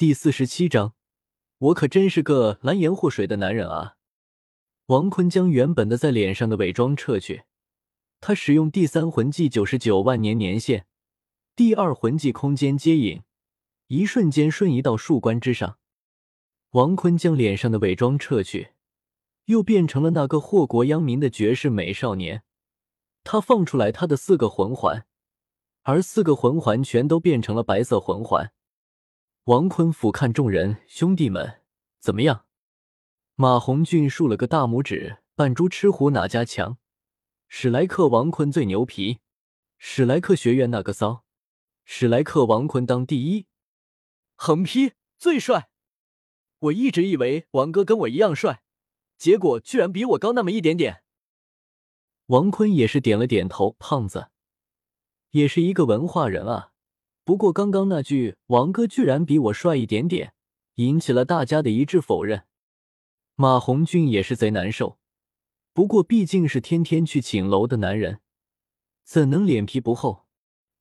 第四十七章，我可真是个蓝颜祸水的男人啊！王坤将原本的在脸上的伪装撤去，他使用第三魂技九十九万年年限，第二魂技空间接引，一瞬间瞬移到树冠之上。王坤将脸上的伪装撤去，又变成了那个祸国殃民的绝世美少年。他放出来他的四个魂环，而四个魂环全都变成了白色魂环。王坤俯瞰众人，兄弟们，怎么样？马红俊竖了个大拇指，扮猪吃虎哪家强？史莱克王坤最牛皮，史莱克学院那个骚，史莱克王坤当第一，横批最帅。我一直以为王哥跟我一样帅，结果居然比我高那么一点点。王坤也是点了点头，胖子也是一个文化人啊。不过，刚刚那句“王哥居然比我帅一点点”，引起了大家的一致否认。马红俊也是贼难受。不过，毕竟是天天去寝楼的男人，怎能脸皮不厚？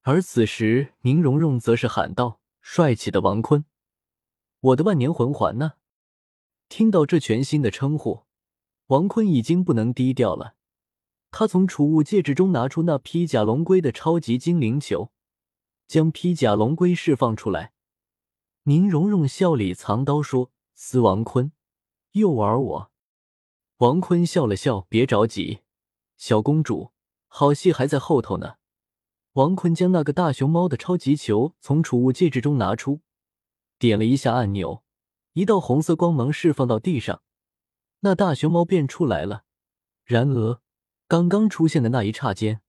而此时，宁荣荣则是喊道：“帅气的王坤，我的万年魂环呢？”听到这全新的称呼，王坤已经不能低调了。他从储物戒指中拿出那披甲龙龟的超级精灵球。将披甲龙龟释放出来，宁荣荣笑里藏刀说：“司王坤，又玩我。”王坤笑了笑：“别着急，小公主，好戏还在后头呢。”王坤将那个大熊猫的超级球从储物戒指中拿出，点了一下按钮，一道红色光芒释放到地上，那大熊猫便出来了。然而，刚刚出现的那一刹间。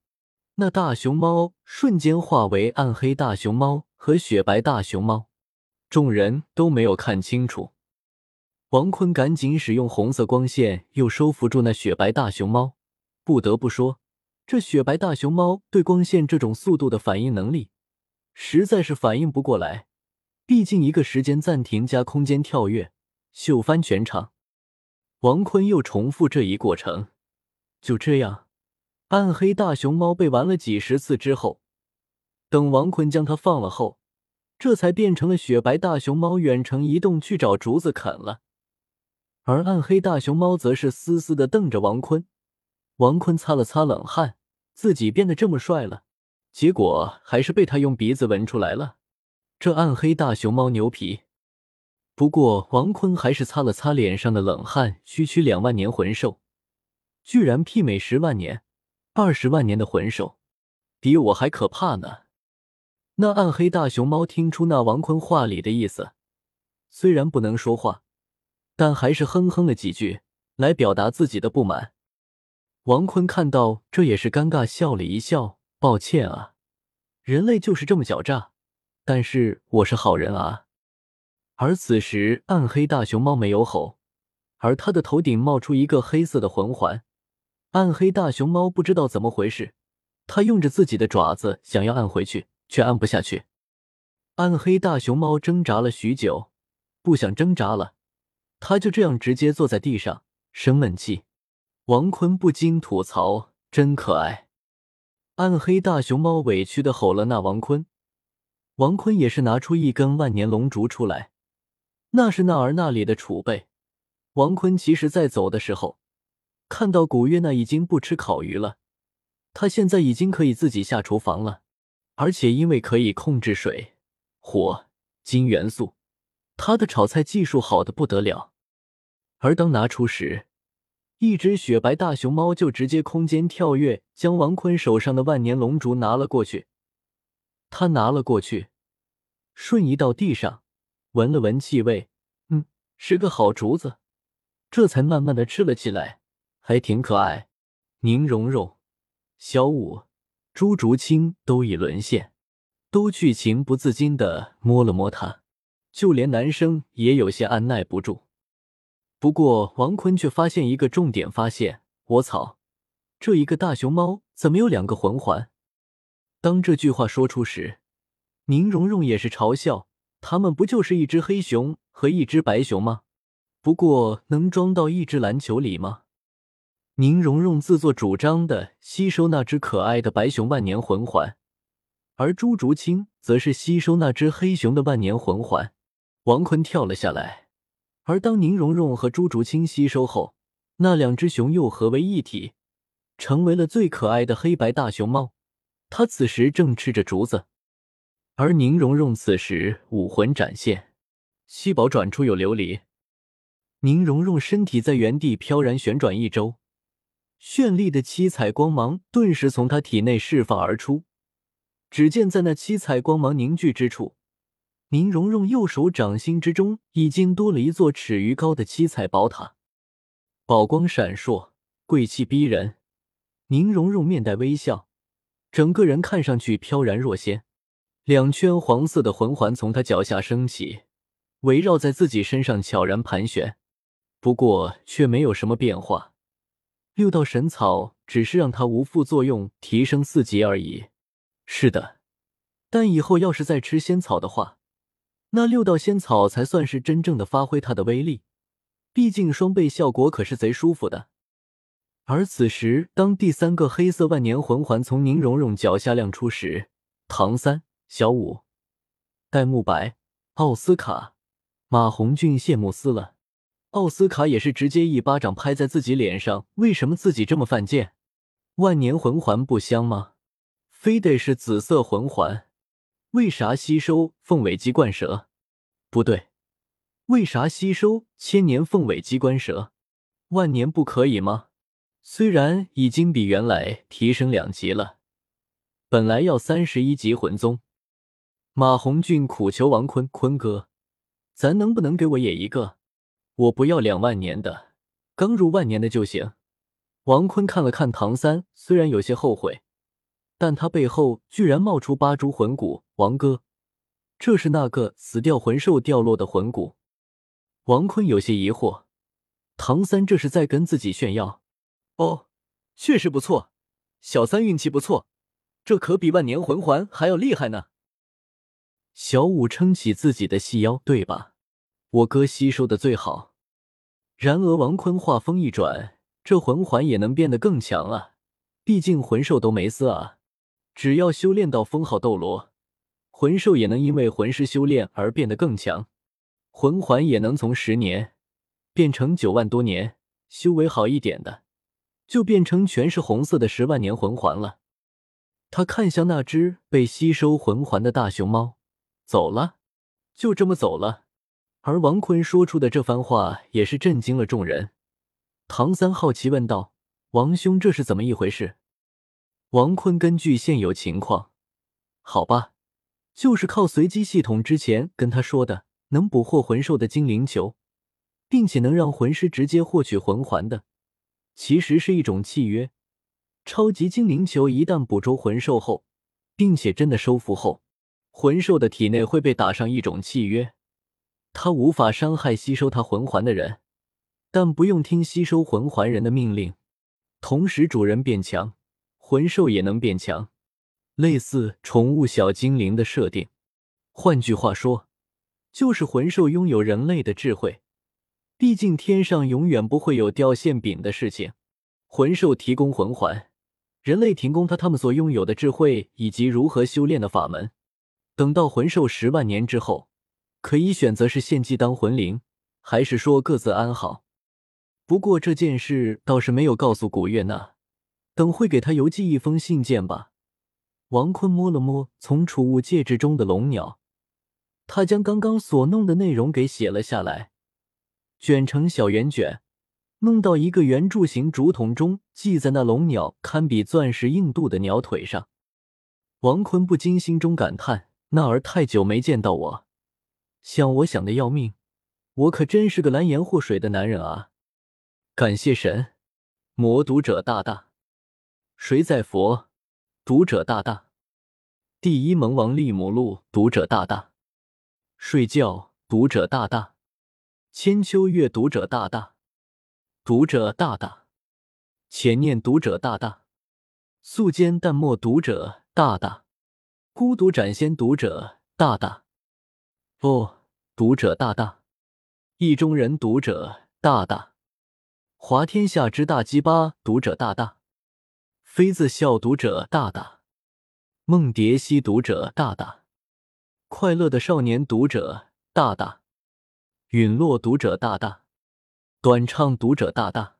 那大熊猫瞬间化为暗黑大熊猫和雪白大熊猫，众人都没有看清楚。王坤赶紧使用红色光线，又收服住那雪白大熊猫。不得不说，这雪白大熊猫对光线这种速度的反应能力，实在是反应不过来。毕竟一个时间暂停加空间跳跃，秀翻全场。王坤又重复这一过程，就这样。暗黑大熊猫被玩了几十次之后，等王坤将它放了后，这才变成了雪白大熊猫，远程移动去找竹子啃了。而暗黑大熊猫则是死死的瞪着王坤。王坤擦了擦冷汗，自己变得这么帅了，结果还是被他用鼻子闻出来了。这暗黑大熊猫牛皮。不过王坤还是擦了擦脸上的冷汗，区区两万年魂兽，居然媲美十万年。二十万年的魂兽，比我还可怕呢！那暗黑大熊猫听出那王坤话里的意思，虽然不能说话，但还是哼哼了几句来表达自己的不满。王坤看到这也是尴尬，笑了一笑：“抱歉啊，人类就是这么狡诈，但是我是好人啊。”而此时，暗黑大熊猫没有吼，而他的头顶冒出一个黑色的魂环。暗黑大熊猫不知道怎么回事，它用着自己的爪子想要按回去，却按不下去。暗黑大熊猫挣扎了许久，不想挣扎了，它就这样直接坐在地上生闷气。王坤不禁吐槽：“真可爱。”暗黑大熊猫委屈的吼了那王坤，王坤也是拿出一根万年龙竹出来，那是那儿那里的储备。王坤其实在走的时候。看到古月娜已经不吃烤鱼了，她现在已经可以自己下厨房了，而且因为可以控制水、火、金元素，她的炒菜技术好的不得了。而当拿出时，一只雪白大熊猫就直接空间跳跃，将王坤手上的万年龙竹拿了过去。他拿了过去，瞬移到地上，闻了闻气味，嗯，是个好竹子，这才慢慢的吃了起来。还挺可爱，宁荣荣、小舞、朱竹清都已沦陷，都去情不自禁的摸了摸它，就连男生也有些按耐不住。不过王坤却发现一个重点发现：我操，这一个大熊猫怎么有两个魂环？当这句话说出时，宁荣荣也是嘲笑：他们不就是一只黑熊和一只白熊吗？不过能装到一只篮球里吗？宁荣荣自作主张的吸收那只可爱的白熊万年魂环，而朱竹清则是吸收那只黑熊的万年魂环。王坤跳了下来，而当宁荣荣和朱竹清吸收后，那两只熊又合为一体，成为了最可爱的黑白大熊猫。它此时正吃着竹子，而宁荣荣此时武魂展现，七宝转出有琉璃。宁荣荣身体在原地飘然旋转一周，绚丽的七彩光芒顿时从他体内释放而出。只见在那七彩光芒凝聚之处，宁荣荣右手掌心之中已经多了一座尺余高的七彩宝塔，宝光闪烁，贵气逼人。宁荣荣面带微笑。整个人看上去飘然若仙，两圈黄色的魂环从他脚下升起，围绕在自己身上悄然盘旋，不过却没有什么变化。六道神草只是让它无副作用提升四级而已。是的，但以后要是再吃仙草的话，那六道仙草才算是真正的发挥它的威力。毕竟双倍效果可是贼舒服的。而此时，当第三个黑色万年魂环从宁荣荣脚下亮出时，唐三、小五、戴沐白、奥斯卡、马红俊谢幕死了。奥斯卡也是直接一巴掌拍在自己脸上：“为什么自己这么犯贱？万年魂环不香吗？非得是紫色魂环？为啥吸收凤尾鸡冠蛇？不对，为啥吸收千年凤尾鸡冠蛇？万年不可以吗？”虽然已经比原来提升两级了，本来要三十一级魂宗，马红俊苦求王坤坤哥，咱能不能给我也一个？我不要两万年的，刚入万年的就行。王坤看了看唐三，虽然有些后悔，但他背后居然冒出八株魂骨。王哥，这是那个死掉魂兽掉落的魂骨？王坤有些疑惑，唐三这是在跟自己炫耀？哦，确实不错，小三运气不错，这可比万年魂环还要厉害呢。小五撑起自己的细腰，对吧？我哥吸收的最好。然而王坤话锋一转，这魂环也能变得更强啊！毕竟魂兽都没死啊，只要修炼到封号斗罗，魂兽也能因为魂师修炼而变得更强，魂环也能从十年变成九万多年，修为好一点的。就变成全是红色的十万年魂环了。他看向那只被吸收魂环的大熊猫，走了，就这么走了。而王坤说出的这番话也是震惊了众人。唐三好奇问道：“王兄，这是怎么一回事？”王坤根据现有情况，好吧，就是靠随机系统之前跟他说的能捕获魂兽的精灵球，并且能让魂师直接获取魂环的。其实是一种契约，超级精灵球一旦捕捉魂兽后，并且真的收服后，魂兽的体内会被打上一种契约，它无法伤害吸收它魂环的人，但不用听吸收魂环人的命令。同时，主人变强，魂兽也能变强，类似宠物小精灵的设定。换句话说，就是魂兽拥有人类的智慧。毕竟天上永远不会有掉馅饼的事情。魂兽提供魂环，人类提供他他们所拥有的智慧以及如何修炼的法门。等到魂兽十万年之后，可以选择是献祭当魂灵，还是说各自安好。不过这件事倒是没有告诉古月娜，等会给她邮寄一封信件吧。王坤摸了摸从储物戒指中的龙鸟，他将刚刚所弄的内容给写了下来。卷成小圆卷，弄到一个圆柱形竹筒中，系在那龙鸟堪比钻石硬度的鸟腿上。王坤不禁心中感叹：那儿太久没见到我，想我想的要命。我可真是个蓝颜祸水的男人啊！感谢神，魔读者大大，谁在佛？读者大大，第一萌王利姆路读者大大，睡觉读者大大。千秋阅读者大大，读者大大，浅念读者大大，素笺淡墨读者大大，孤独斩仙读者大大，不读者大大，意中人读者大大，华天下之大鸡巴读者大大，妃子笑读者大大，梦蝶兮读者大大，快乐的少年读者大大。陨落读者大大，短唱读者大大。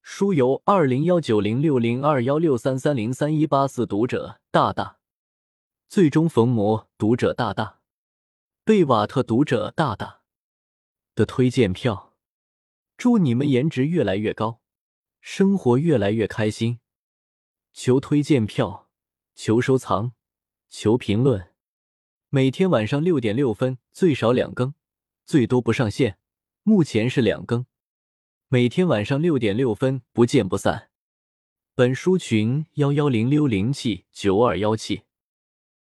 书由二零幺九零六零二幺六三三零三一八四读者大大，最终逢魔读者大大，贝瓦特读者大大的推荐票，祝你们颜值越来越高，生活越来越开心。求推荐票，求收藏，求评论。每天晚上六点六分，最少两更，最多不上线。目前是两更。每天晚上六点六分，不见不散。本书群幺幺零六零七九二幺七。